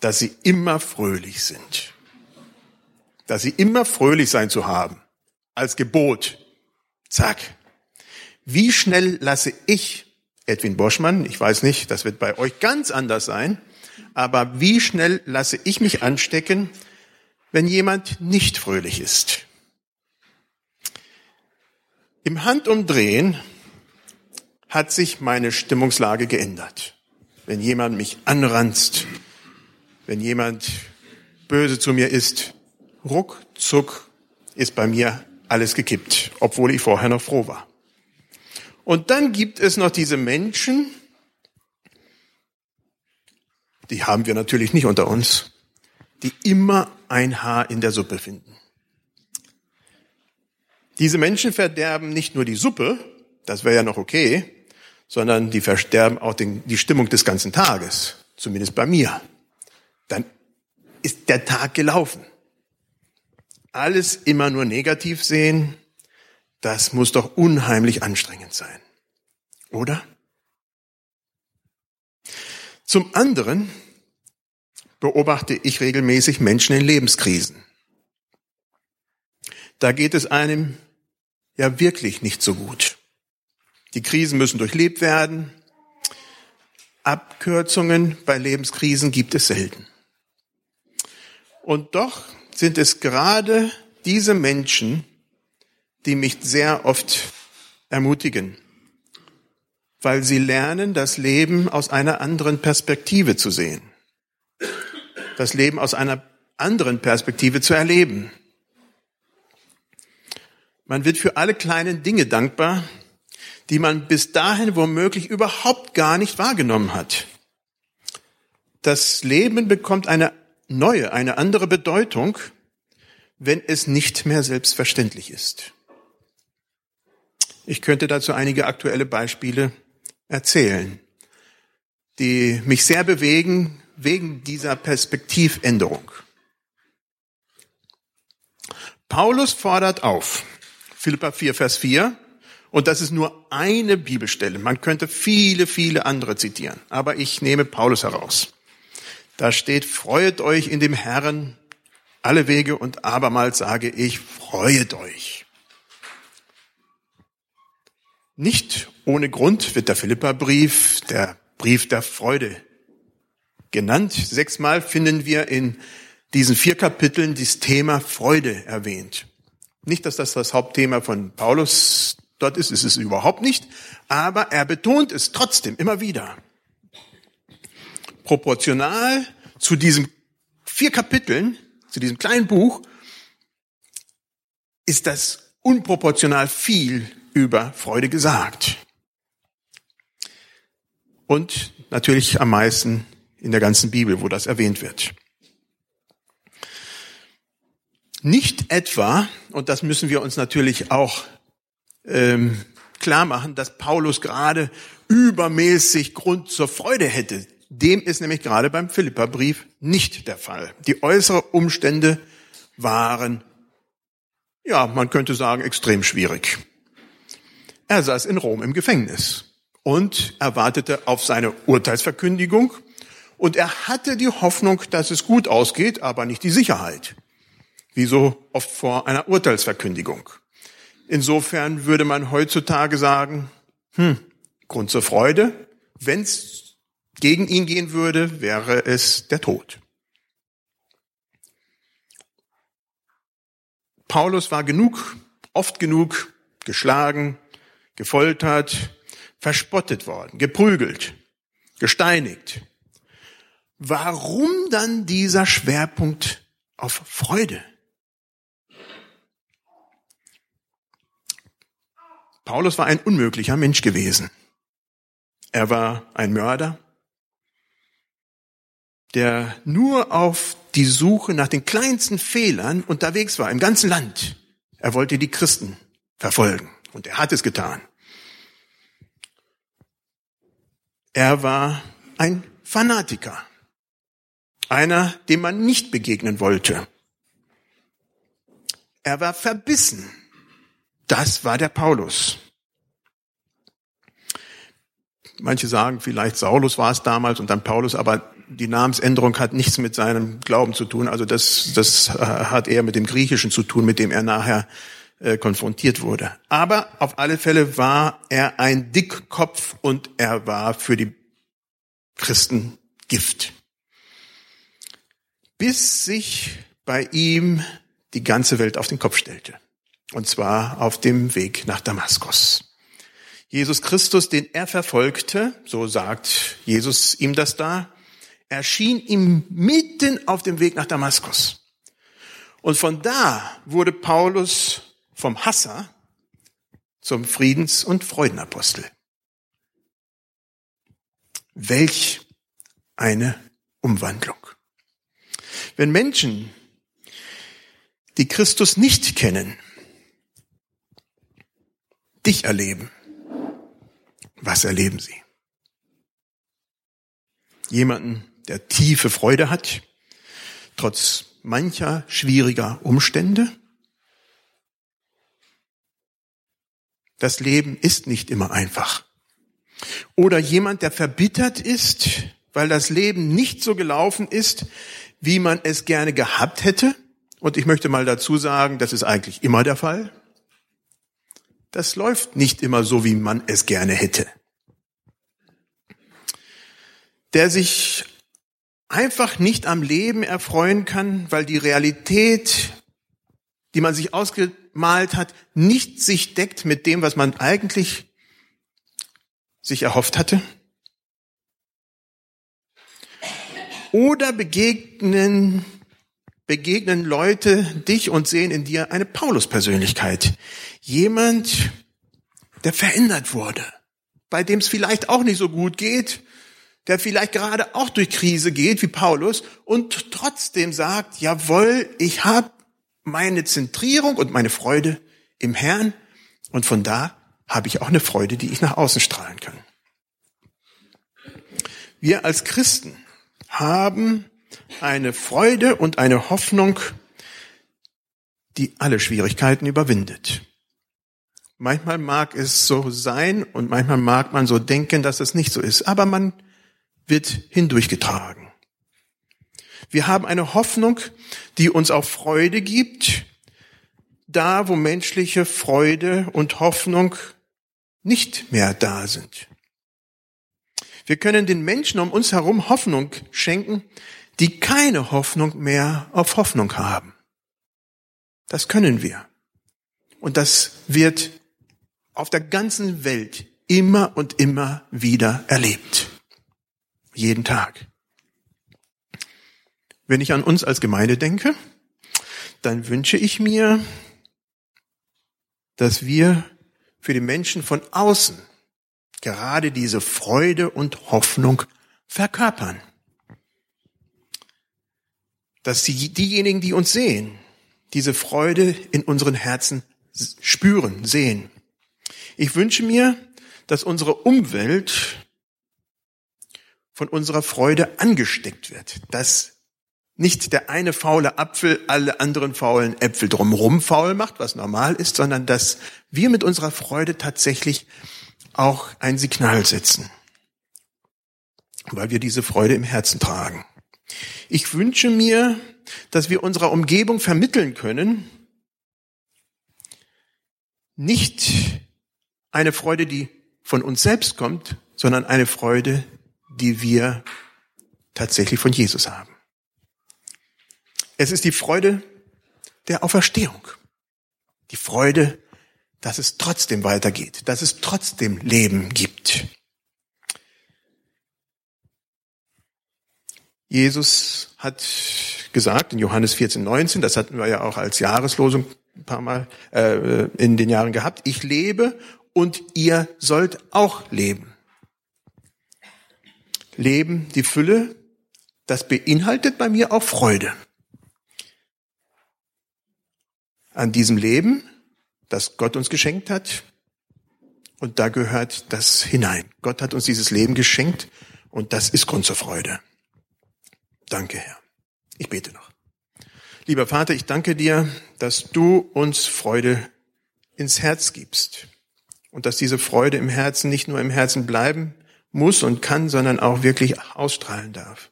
dass sie immer fröhlich sind. Dass sie immer fröhlich sein zu haben. Als Gebot. Zack. Wie schnell lasse ich, Edwin Boschmann, ich weiß nicht, das wird bei euch ganz anders sein, aber wie schnell lasse ich mich anstecken, wenn jemand nicht fröhlich ist? Im Handumdrehen hat sich meine Stimmungslage geändert. Wenn jemand mich anranzt, wenn jemand böse zu mir ist, ruckzuck ist bei mir alles gekippt, obwohl ich vorher noch froh war. Und dann gibt es noch diese Menschen, die haben wir natürlich nicht unter uns, die immer ein Haar in der Suppe finden. Diese Menschen verderben nicht nur die Suppe, das wäre ja noch okay, sondern die verderben auch den, die Stimmung des ganzen Tages, zumindest bei mir. Dann ist der Tag gelaufen. Alles immer nur negativ sehen, das muss doch unheimlich anstrengend sein. Oder? Zum anderen beobachte ich regelmäßig Menschen in Lebenskrisen. Da geht es einem ja wirklich nicht so gut. Die Krisen müssen durchlebt werden. Abkürzungen bei Lebenskrisen gibt es selten. Und doch sind es gerade diese Menschen, die mich sehr oft ermutigen, weil sie lernen, das Leben aus einer anderen Perspektive zu sehen, das Leben aus einer anderen Perspektive zu erleben. Man wird für alle kleinen Dinge dankbar, die man bis dahin womöglich überhaupt gar nicht wahrgenommen hat. Das Leben bekommt eine neue, eine andere Bedeutung, wenn es nicht mehr selbstverständlich ist. Ich könnte dazu einige aktuelle Beispiele erzählen, die mich sehr bewegen wegen dieser Perspektivänderung. Paulus fordert auf, Philippa 4, Vers 4. Und das ist nur eine Bibelstelle. Man könnte viele, viele andere zitieren. Aber ich nehme Paulus heraus. Da steht, freuet euch in dem Herrn alle Wege und abermals sage ich, freuet euch. Nicht ohne Grund wird der Philippa-Brief der Brief der Freude genannt. Sechsmal finden wir in diesen vier Kapiteln das Thema Freude erwähnt. Nicht, dass das das Hauptthema von Paulus dort ist, ist es überhaupt nicht, aber er betont es trotzdem immer wieder. Proportional zu diesen vier Kapiteln, zu diesem kleinen Buch, ist das unproportional viel über Freude gesagt. Und natürlich am meisten in der ganzen Bibel, wo das erwähnt wird. Nicht etwa, und das müssen wir uns natürlich auch ähm, klar machen, dass Paulus gerade übermäßig Grund zur Freude hätte. Dem ist nämlich gerade beim Philipperbrief nicht der Fall. Die äußeren Umstände waren, ja, man könnte sagen, extrem schwierig. Er saß in Rom im Gefängnis und erwartete auf seine Urteilsverkündigung und er hatte die Hoffnung, dass es gut ausgeht, aber nicht die Sicherheit wie so oft vor einer Urteilsverkündigung. Insofern würde man heutzutage sagen, hm, Grund zur Freude, wenn es gegen ihn gehen würde, wäre es der Tod. Paulus war genug, oft genug geschlagen, gefoltert, verspottet worden, geprügelt, gesteinigt. Warum dann dieser Schwerpunkt auf Freude? Paulus war ein unmöglicher Mensch gewesen. Er war ein Mörder, der nur auf die Suche nach den kleinsten Fehlern unterwegs war im ganzen Land. Er wollte die Christen verfolgen und er hat es getan. Er war ein Fanatiker, einer, dem man nicht begegnen wollte. Er war verbissen, das war der Paulus. Manche sagen, vielleicht Saulus war es damals und dann Paulus, aber die Namensänderung hat nichts mit seinem Glauben zu tun. Also das, das äh, hat eher mit dem Griechischen zu tun, mit dem er nachher äh, konfrontiert wurde. Aber auf alle Fälle war er ein Dickkopf und er war für die Christen Gift. Bis sich bei ihm die ganze Welt auf den Kopf stellte. Und zwar auf dem Weg nach Damaskus. Jesus Christus, den er verfolgte, so sagt Jesus ihm das da, erschien ihm mitten auf dem Weg nach Damaskus. Und von da wurde Paulus vom Hasser zum Friedens- und Freudenapostel. Welch eine Umwandlung. Wenn Menschen, die Christus nicht kennen, dich erleben, was erleben sie? Jemanden, der tiefe Freude hat, trotz mancher schwieriger Umstände? Das Leben ist nicht immer einfach. Oder jemand, der verbittert ist, weil das Leben nicht so gelaufen ist, wie man es gerne gehabt hätte. Und ich möchte mal dazu sagen, das ist eigentlich immer der Fall das läuft nicht immer so, wie man es gerne hätte. Der sich einfach nicht am Leben erfreuen kann, weil die Realität, die man sich ausgemalt hat, nicht sich deckt mit dem, was man eigentlich sich erhofft hatte? Oder begegnen begegnen Leute dich und sehen in dir eine Paulus-Persönlichkeit. Jemand, der verändert wurde, bei dem es vielleicht auch nicht so gut geht, der vielleicht gerade auch durch Krise geht wie Paulus und trotzdem sagt, jawohl, ich habe meine Zentrierung und meine Freude im Herrn und von da habe ich auch eine Freude, die ich nach außen strahlen kann. Wir als Christen haben eine Freude und eine Hoffnung, die alle Schwierigkeiten überwindet. Manchmal mag es so sein und manchmal mag man so denken, dass es nicht so ist, aber man wird hindurchgetragen. Wir haben eine Hoffnung, die uns auch Freude gibt, da wo menschliche Freude und Hoffnung nicht mehr da sind. Wir können den Menschen um uns herum Hoffnung schenken, die keine Hoffnung mehr auf Hoffnung haben. Das können wir. Und das wird auf der ganzen Welt immer und immer wieder erlebt. Jeden Tag. Wenn ich an uns als Gemeinde denke, dann wünsche ich mir, dass wir für die Menschen von außen gerade diese Freude und Hoffnung verkörpern dass die, diejenigen, die uns sehen, diese Freude in unseren Herzen spüren, sehen. Ich wünsche mir, dass unsere Umwelt von unserer Freude angesteckt wird, dass nicht der eine faule Apfel alle anderen faulen Äpfel drumherum faul macht, was normal ist, sondern dass wir mit unserer Freude tatsächlich auch ein Signal setzen, weil wir diese Freude im Herzen tragen. Ich wünsche mir, dass wir unserer Umgebung vermitteln können, nicht eine Freude, die von uns selbst kommt, sondern eine Freude, die wir tatsächlich von Jesus haben. Es ist die Freude der Auferstehung. Die Freude, dass es trotzdem weitergeht, dass es trotzdem Leben gibt. Jesus hat gesagt in Johannes 14, 19, das hatten wir ja auch als Jahreslosung ein paar Mal äh, in den Jahren gehabt, ich lebe und ihr sollt auch leben. Leben, die Fülle, das beinhaltet bei mir auch Freude. An diesem Leben, das Gott uns geschenkt hat, und da gehört das hinein. Gott hat uns dieses Leben geschenkt und das ist Grund zur Freude. Danke, Herr. Ich bete noch. Lieber Vater, ich danke dir, dass du uns Freude ins Herz gibst und dass diese Freude im Herzen nicht nur im Herzen bleiben muss und kann, sondern auch wirklich ausstrahlen darf.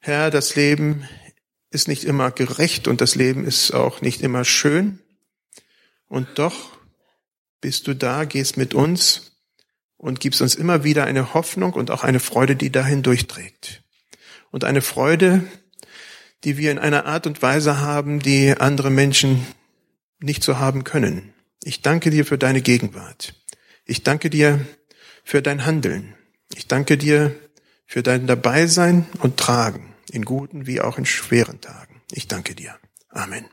Herr, das Leben ist nicht immer gerecht und das Leben ist auch nicht immer schön. Und doch bist du da, gehst mit uns und gibst uns immer wieder eine Hoffnung und auch eine Freude, die dahin durchträgt. Und eine Freude, die wir in einer Art und Weise haben, die andere Menschen nicht so haben können. Ich danke dir für deine Gegenwart. Ich danke dir für dein Handeln. Ich danke dir für dein Dabeisein und Tragen in guten wie auch in schweren Tagen. Ich danke dir. Amen.